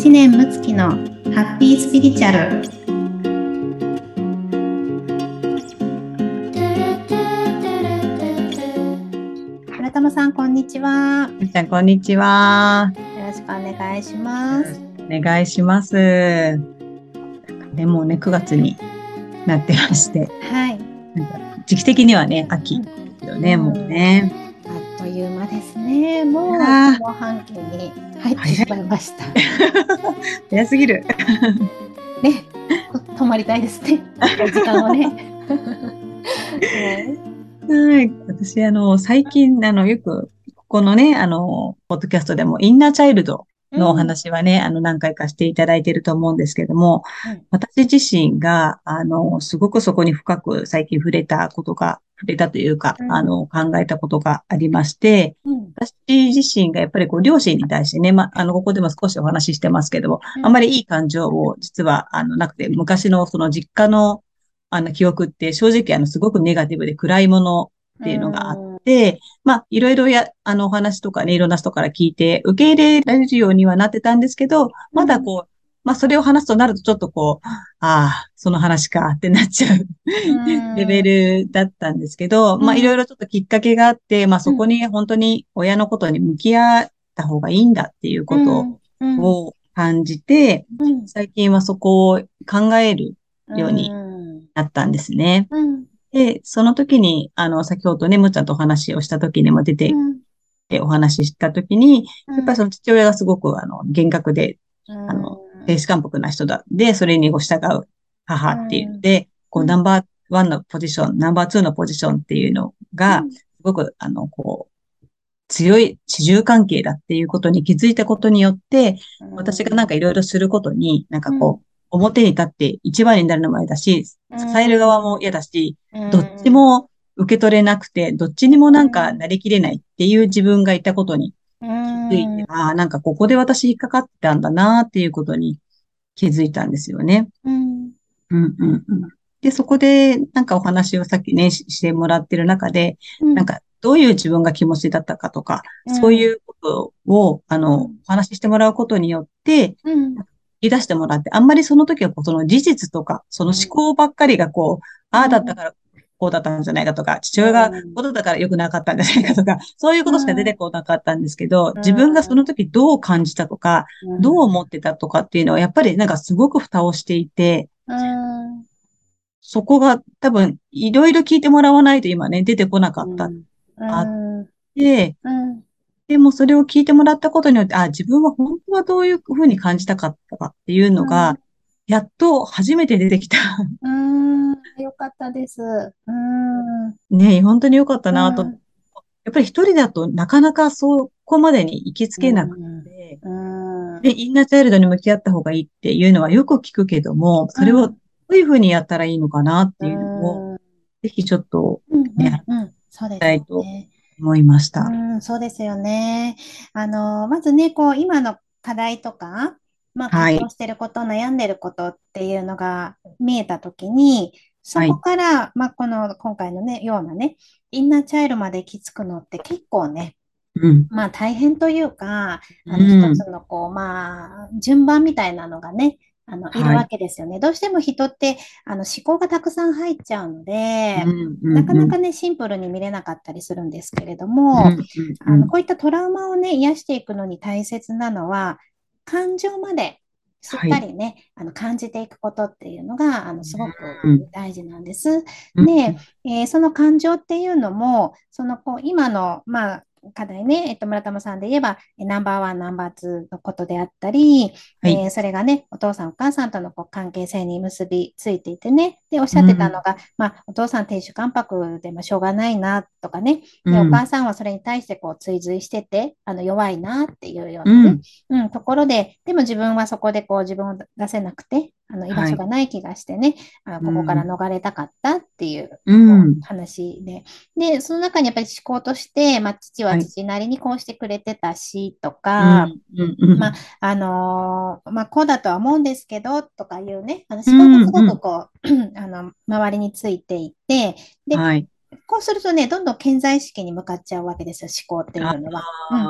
知念睦月のハッピースピリチュアル。村友さんこんにちは。みーちゃん、こんにちは。よろしくお願いします。お願いします。ね、もうね、9月になってまして、はい。時期的にはね、秋よね、うん。もうね。あっという間です下半期に入ってしまい。ました早すぎる。ね。止まりたいですね。時間をね。はいはい。私、あの、最近、あの、よく、ここのね、あの、ポッドキャストでも、インナーチャイルドのお話はね、あの、何回かしていただいていると思うんですけども、うん私自身が、あの、すごくそこに深く最近触れたことが、触れたというか、うん。あの、考えたことがありまして、うん。私自身がやっぱりこう、両親に対してね、ま、あの、ここでも少しお話ししてますけども、うん。あんまりいい感情を実は、あの、なくて、昔のその実家の、あの、記憶って正直、あの、すごくネガティブで暗いものっていうのがあって、まあ、いろいろや、あの、お話とかね、いろんな人から聞いて、受け入れられるようにはなってたんですけど、まだこう、まあ、それを話すとなるとちょっとこう、ああ、その話かってなっちゃううん。レベルだったんですけど、うん。まあ、いろいろちょっときっかけがあって、まあ、そこに本当に親のことに向き合った方がいいんだっていうことうん。を感じて、うん。最近はそこを考えるようにうん。なったんですね。うんで、その時に、あの、先ほどね、むっちゃんとお話をした時にも出てうん。お話しした時に、うん。やっぱりその父親がすごく、あの、厳格で、あの、亭主関白な人だ。で、それにご従う母っていうので、こう、うん。ナンバーワンのポジション、ナンバーツーのポジションっていうのが、すごく、あの、こう、強い地従関係だっていうことに気づいたことによって、私がなんかいろいろすることに、なんかこう、表に立って一番になるのも嫌だし、支える側も嫌だし、どっちも受け取れなくて、どっちにもなんかなりきれないっていう自分がいたことに気気づいて、ああ、なんかここで私引っかかってたんだなっていうことに気づいたんですよね。うん。うんうんうん。で、そこでなんかお話をさっきね、ししてもらってる中で、なんかどういう自分が気持ちだったかとか、そういうことを、あの、お話ししてもらうことによって、うん。言い出してもらって、あんまりその時はこうその事実とか、その思考ばっかりがこう、ああだったからこうだったんじゃないかとか、父親がこうだったから良くなかったんじゃないかとか、そういうことしか出てこなかったんですけど、自分がその時どう感じたとか、どう思ってたとかっていうのは、やっぱりなんかすごく蓋をしていて、うん。そこが多分いろいろ聞いてもらわないと今ね、出てこなかった。あうんで、もそれを聞いてもらったことによって、あ、自分は本当はどういうふうに感じたかったかっていうのが、やっと初めて出てきた。うん。よかったです。うん。ね、本当に良かったなと。うん。やっぱり一人だとなかなかそこまでに行きつけなくて、うん。で、インナーチャイルドに向き合った方がいいっていうのはよく聞くけども、それをどういうふうにやったらいいのかなっていうのを、ぜひちょっとうんねうんうん。そうですたいとね。思いました。うん、そうですよね。あの、まずね、こう、今の課題とか、まあ、はい葛藤してること、悩んでることっていうのが見えたときに、そこから、まあ、この、今回のね、ようなね、インナーチャイルドまで行き着くのって結構ね、うん。まあ、大変というか、あの、うん一つの、こう、まあ、順番みたいなのがね、あの、いるわけですよね。どうしても人って、あの、思考がたくさん入っちゃうので、うんなかなかね、シンプルに見れなかったりするんですけれども、うんあのこういったトラウマをね、癒していくのに大切なのは、感情までしっかりね、あの感じていくことっていうのが、あのすごくうん大事なんです。うん。で、えーその感情っていうのも、そのこう今の、まあ、課題ね、えっと、村玉さんで言えば、えナンバーワン、ナンバーツーのことであったり、はい。えーそれがね、お父さん、お母さんとのこう関係性に結びついていてね、で、おっしゃってたのが、まあ、お父さん、亭主関白でもしょうがないなとかね、で、お母さんはそれに対してこう追随してて、あの弱いなっていうようなね、うん、ところで、でも自分はそこでこう自分を出せなくて、あの居場所がない気がしてね、あここから逃れたかったっていううん。こう話で、で、その中にやっぱり思考として、まあ、父は父なりにこうしてくれてたしとか、うん。うん。まああのーまあ、こうだとは思うんですけど、とかいうね、あの思考がすごくこう、あの、周りについていて、ではい。こうするとね、どんどん健在意識に向かっちゃうわけですよ、思考っていうのは。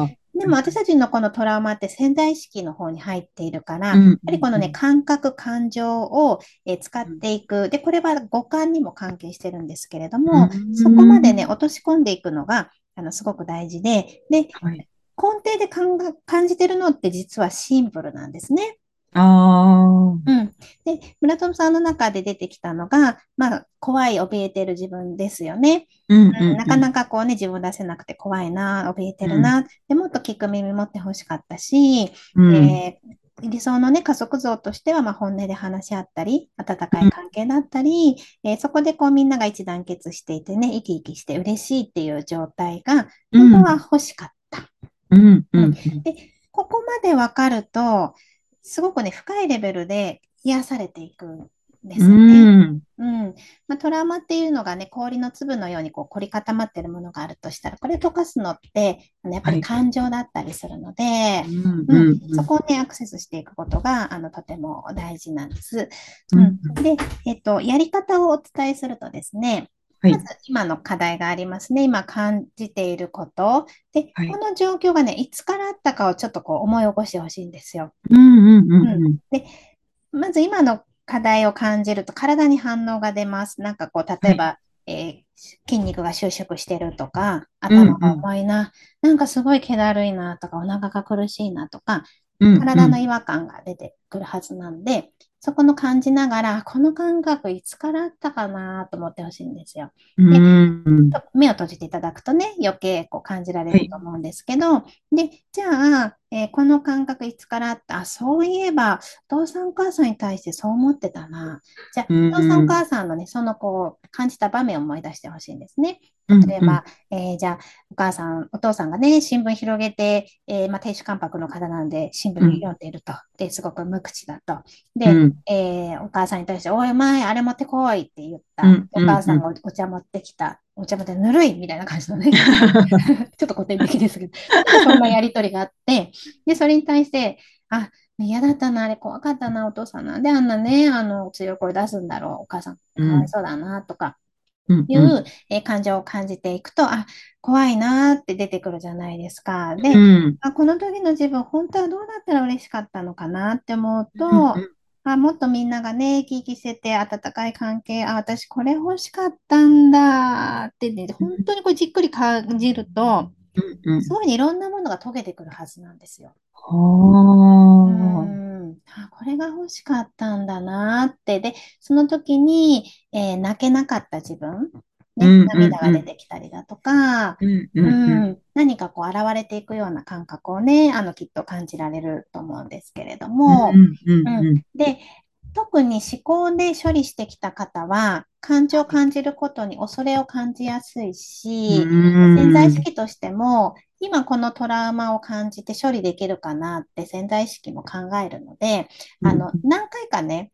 うんでも私たちのこのトラウマって潜在意識の方に入っているから、うんやっぱりこのね、感覚、感情を、えー使っていく。で、これは五感にも関係してるんですけれども、うんそこまでね、落とし込んでいくのが、あの、すごく大事で、で、はい。根底で感じてるのって実はシンプルなんですね。ああ。うん。で、村友さんの中で出てきたのが、まあ、怖い、怯えてる自分ですよね。うんうんなかか。なかこうね、自分出せなくて怖いな、怯えてるな、でもっと聞く耳持ってほしかったし、うん。えー理想のね、家族像としては、まあ、本音で話し合ったり、温かい関係だったり、えーそこでこうみんなが一致団結していてね、生き生きして嬉しいっていう状態が、うん本当は欲しかった。うん。うん。ここまでわかると、すごくね、深いレベルで癒されていくんですね。ん。うん。まあ、トラウマっていうのがね、氷の粒のようにこう凝り固まってるものがあるとしたら、これ溶かすのって、やっぱりはい感情だったりするので、うん。ううんん。そこをね、アクセスしていくことが、あの、とても大事なんです。ううんん。で、えっと、やり方をお伝えするとですね、はいまず今の課題がありますね。今感じていること。で、はいこの状況がね、いつからあったかをちょっとこう思い起こしてほしいんですよ。うん。うん。うん。まず今の課題を感じると体に反応が出ます。なんかこう、例えば、えー筋肉が収縮してるとか、頭が重いな、なんかすごい気だるいなとか、お腹が苦しいなとか、うん。体の違和感が出てくるはずなんで、そこの感じながら、この感覚いつからあったかなと思ってほしいんですよ。うん。と目を閉じていただくとね、余計こう感じられると思うんですけど、で、じゃあ、えーこの感覚いつからあった？あ、そういえば、お父さんお母さんに対してそう思ってたな。じゃあ、うんお父さんお母さんのね、そのこう、感じた場面を思い出してほしいんですね。うん例えば、えーじゃあ、お母さん、お父さんがね、新聞広げて、えーまあ、亭主関白の方なんで、新聞読んでいると。で、すごく無口だと。で、うんえーお母さんに対して、おい、前、あれ持ってこいって言った。うんお母さんがおお茶持ってきた。お茶持ってぬるいみたいな感じのね。ちょっと古典的ですけど、そんなやりとりがあって、で、それに対して、あ、嫌だったな、あれ怖かったな、お父さんなんであんなね、あの、強い声出すんだろう、お母さん、かわいそうだな、とかうん。いう、えー感情を感じていくと、あ、怖いなって出てくるじゃないですか。で、うん。あ、この時の自分、本当はどうだったら嬉しかったのかなって思うと、うんあ、もっとみんながね、生き生きしてて、温かい関係、あ、私これ欲しかったんだってね、本当にこうじっくり感じると、うん。すごいねいろんなものが溶けてくるはずなんですよ。はうん、あ、これが欲しかったんだなって。で、その時に、えー泣けなかった自分、ね、涙が出てきたりだとか、何かこう現れていくような感覚をね、あのきっと感じられると思うんですけれども。で、特に思考で処理してきた方は、感情を感じることに恐れを感じやすいし、潜在意識としても、今このトラウマを感じて処理できるかなって潜在意識も考えるので、あの、何回かね、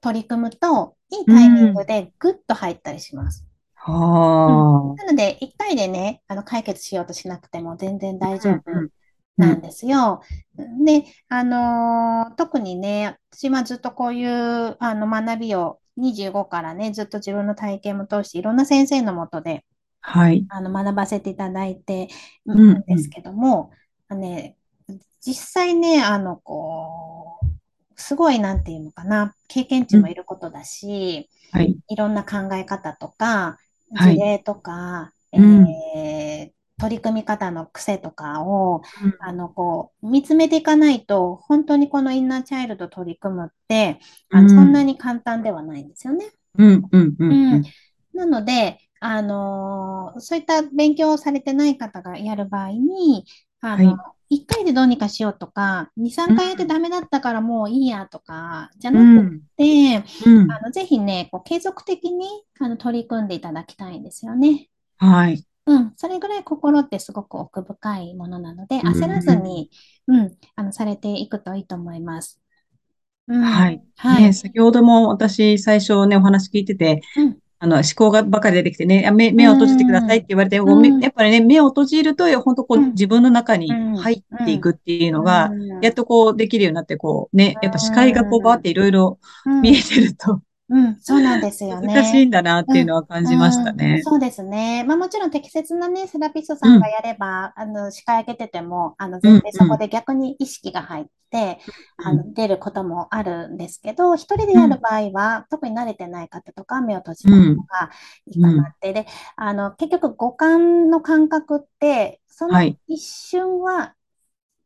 取り組むと、いいタイミングでグッと入ったりします。はなので、1回でね、あの解決しようとしなくても全然大丈夫うんなんですよ。で、あのー特にね、私はずっとこういうあの学びを25からね、ずっと自分の体験も通していろんな先生のもとではい。あの学ばせていただいてんるんですけども、あのね、実際ね、あの、こう、すごい、なんていうのかな、経験値もいることだし、はい。いろんな考え方とか、はい事例とか、うんえー取り組み方の癖とかを、あの、こう、見つめていかないと、本当にこのインナーチャイルド取り組むって、あの、そんなに簡単ではないんですよね。うん。うん。ううんん。なので、あのーそういった勉強をされてない方がやる場合に、あの、はい1回でどうにかしようとか、2、3回やってダメだったからもういいやとか、じゃうなくん。て、うん。あの、ぜひね、こう継続的にあの取り組んでいただきたいんですよね。はい。うん、それぐらい心ってすごく奥深いものなので、うん焦らずに、うん、あの、されていくといいと思います。うん、はい。はい。ね、先ほども私最初ね、お話聞いてて、うんあの、思考がばかり出てきてね、あ目、目を閉じてくださいって言われて、こううん目やっぱりね、目を閉じると、本当こう、うん。自分の中にうん。入っていくっていうのが、うん。やっとこう、できるようになって、こう、ね、やっぱ視界がこう、ばーっていろいろうん。見えてると、うん、そうなんですよ難しいね。んだなっていううん、のは感じましたうん、ね。そうですね。まあもちろん適切なね、セラピストさうん、んがやれば、あの、視界上げてても、あの、うん、全然そこうん、で逆に意識が入って、あうん、の、出ることもあるんですけど、一人でうん、やる場合は、特に慣れてない方とか、目を閉じた方うん、がいいうん。かなって。で、あの、結局五感の感覚って、そのはい。一瞬は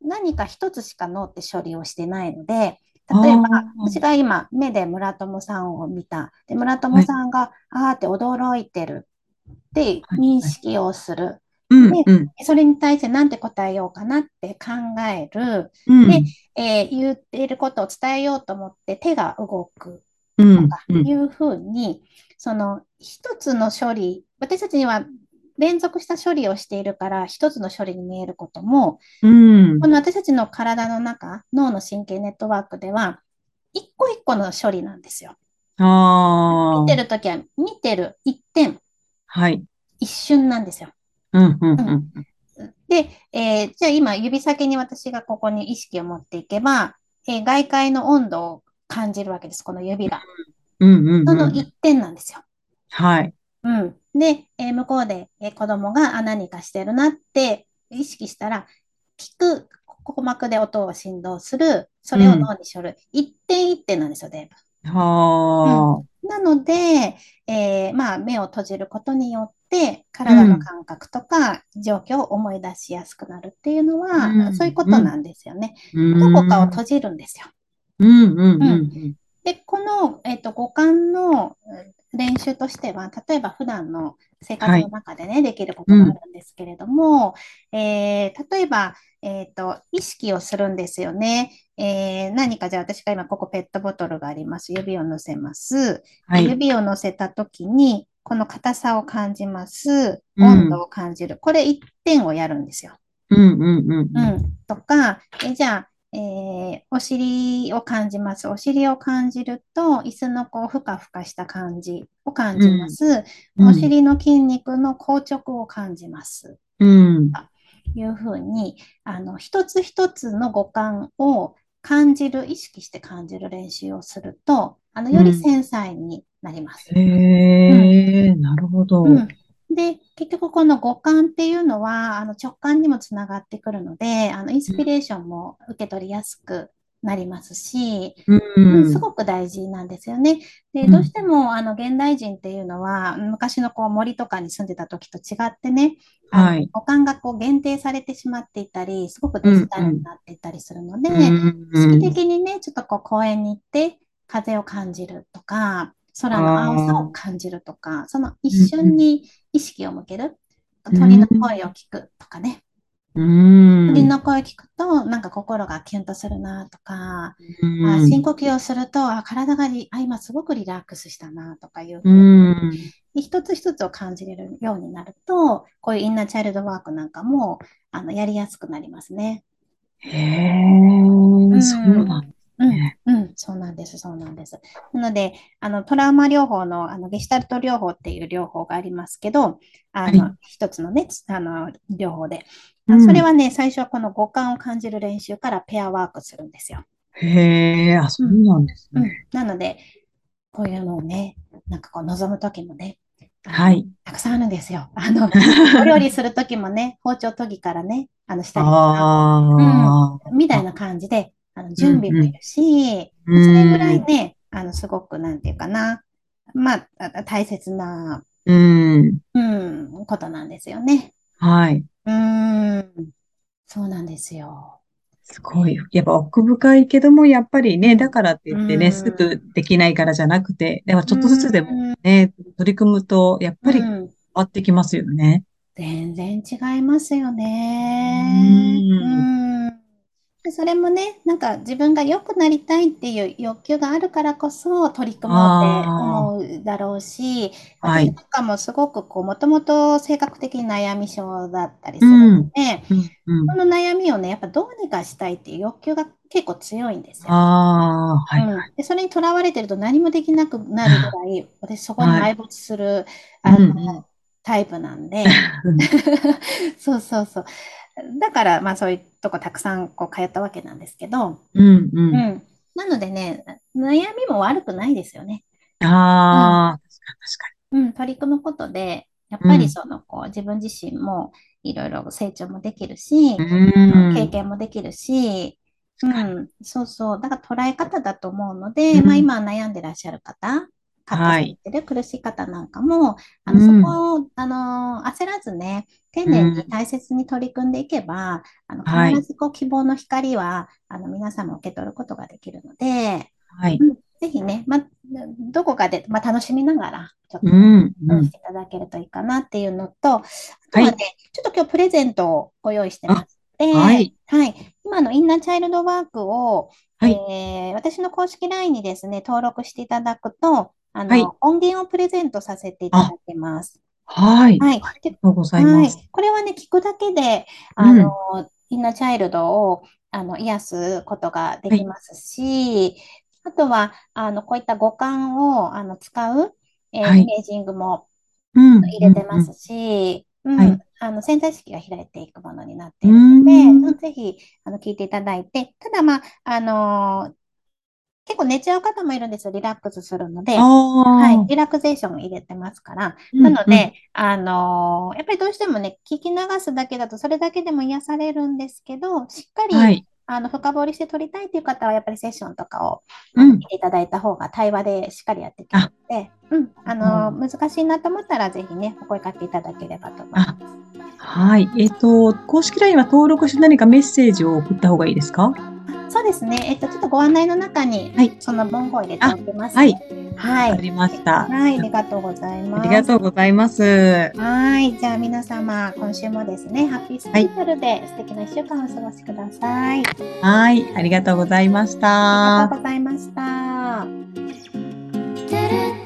何か一つしか脳って処理をしてないので、あ例えば、あ、私が今、目で村友さんを見た。で、村友はい、さんが、あーって驚いてるってはい、はい。認識をする。で、うん、うん、それに対して何て答えようかなって考える。で、うん、えー言っていることを伝えようと思って手が動くうん、とかうん、いうふうに、その一つの処理、私たちには連続した処理をしているから、一つの処理に見えることも、うん。この私たちの体の中、脳の神経ネットワークでは、一個一個の処理なんですよ。あ見てるあ、ときは、見てる一点、はい。一瞬なんですよ。うん、うん、うん。うん。で、えーじゃあ今、指先に私がここに意識を持っていけば、えー外界の温度を感じるわけです、この指が。うん、うん、そうん。の一点なんですよ。はい。うん。で、えー向こうで、えー子供があ何かしてるなって意識したら、聞く、鼓膜で音を振動する、それをうん。脳に処る。一点一点なんですよ、全部。うん。はあ。なので、えーまあ、目を閉じることによって、うん、体の感覚とか状況を思い出しやすくなるっていうのうは、そういうん、うん、ことなんですよね。うどこかをん、うん、閉じるんですよ。うん、うん、うん。うん。で、この、えっと、五感の練習としては、例えば普段の生活のはい。中でね、できるこうん、とがあるんですけれども、えー例えば、えっと、意識をするんですよね。えー何かじゃあ私が今ここペットボトルがあります。指を乗せます。ではい。指を乗せたときに、この硬さを感じます。うん、温度を感じる。これ一点をやるんですよ。うん、うん、うん、うん。とか、え、じゃあ、えーお尻を感じます。お尻を感じると、椅子のこう、ふかふかした感じを感じまうん、す。うん、お尻の筋肉の硬直を感じます。うん。というふうに、あの、一つ一つの五感を感じる、意識して感じる練習をすると、あの、よりうん繊細になります。うん。へえ、なるほど。うん。で、結局この五感っていうのは、あの直感にもつながってくるので、あのインスピレーションも受け取りやすくなりますし、ううん、すん、ごく大事なんですよね。で、うん、どうしてもあの現代人っていうのは、昔のこう森とかに住んでた時と違ってね、はい。五感がこう限定されてしまっていたり、すごくデジうん、タルにうん、なっていたりするので、う意識ん。的にね、ちょっとこう公園に行って風を感じるとか、空の青さを感じるとか、その一瞬に意識を向ける。う鳥の声をん、聞くとかね。うん、鳥の声を聞くと、なんか心がキュンとするなとか、うあ、深ん、呼吸をすると、あ、体がリあ、今すごくリラックスしたなとかいううふうん。に、一つ一つを感じれるようになると、こういうインナーチャイルドワークなんかも、あの、やりやすくなりますね。へうえ、そうん。なんでうん。うん、そうなんです、そうなんです。なので、あの、トラウマ療法の、あの、ゲシュタルト療法っていう療法がありますけど、あはい。の、一つのね、つあの、療法で。あ、それうん。はね、最初はこの五感を感じる練習からペアワークするんですよ。へえ、あ、そうん、うなんですね。うん。なので、こういうのをね、なんかこう、望むときもね、はい。たくさんあるんですよ。あの、お料理するときもね、包丁研ぎからね、あの、したりとか、うん、あみたいなあ、感じで、あの、うん、準備もいるうん、し、うまあそれぐらいん、ね、あの、すごく、なんていうかな、まあ、あ大切な、うん。うん、ことなんですよね。はい。うん、そうなんですよ。すごい。やっぱ奥深いけども、やっぱりね、だうん、からって言うってね、すぐん、できないからじゃなくて、でもうちょっとずつでもん、ね、取り組むと、やっうぱり変ん。わってきますよね。全然違いますようね。うーん。それもね、なんか自分が良くなりたいっていう欲求があるからこそ取り組もうってあ思うだろうし、あ、はい。私とかもすごくこう、もともと性格的に悩み症だったりうするのん。で、うん、うん。その悩みをね、やっぱどうにかしたいっていう欲求が結構強いんですよ。はい、うん。で、それにとらわれてると何もできなくなるぐらい、私そこにはい。埋没する、うん、あの、うん。タイプなんで、そうそうそう。だから、まあそういうとこたくさんこう通ったわけなんですけど、うん、うん。うん。なのでね、悩みも悪くないですよね。ああ、確かに確かうん、取り組むことで、やっぱりその、こう、自分自身もいろいろ成長もできるし、に。う経ん。験もできるし、う。ん、そうそう。だから捉え方だと思うので、まあうん。今悩んでらっしゃる方、葛藤はい。されてる苦しい方なんかも、あの、そうん。こを、あの、焦らずね、丁寧にうん。大切に取り組んでいけば、あの、必はい。ずこう希望の光は、あの、皆様受け取ることができるので、はい。うんぜひね、ま、どこかで、まあ、楽しみながら、ちょっと、うん。うん、しうん。ていただけるといいかなっていうのと、あとはね、はい。ちょっと今日プレゼントをご用意してまあ、して、はい。はい、今のインナーチャイルドワークを、はい。えー私の公式 LINE にですね、登録していただくと、あはい。の、音源をプレゼントさせていただあ、きます。はい。はい。ありがで、とうございはい。ます。これはね、聞くだけで、うあん。の、インナーチャイルドを、あの、癒すことがではい。きますし、あとは、あの、こういった五感を、あの、使う、えーはい。イメージングもうん。入うん。うん。れてますし、うはい。ん、あの、潜在意識が開いていくものになっているので、うん。んぜひ、あの、聞いていただいて、ただ、まあ、あの結構寝ちゃう方もいるんですよ。リラックスするのあで。はい。あ。リラクゼーション入れてますから。うん。うん。なので、あのーやっぱりどうしてもね、聞き流すだけだとそれだけでも癒されるんですけど、しっかり、はい。あの、深掘りして撮りたいという方は、やっぱりセッションとかを、見うん。ていただいた方が対話でしっかりやっていけるあ、ので、うん、あのうんー難しいなと思ったら、ぜひね、お声かけいただければと思いまあ、す。はい。えっと、公式 LINE は登録して何かメッセージを送った方がいいですか？あそうですね。えっと、ちょっとご案内の中に、はい。その文言を入れてあ、おきますね。はい。はい。わかりました。はい、ありがとうございありがます。とうございます。はい。じゃあ皆様、今週もですね、ハッピースはい。ピリチュアルで素敵な一週間をお過ごしください。あはい。ありがとうございましりがとうた。ございました。